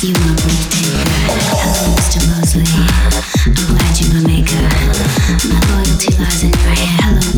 Hello, Mr. Mosley. I'm glad you're my maker. My loyalty lies in your. Hello.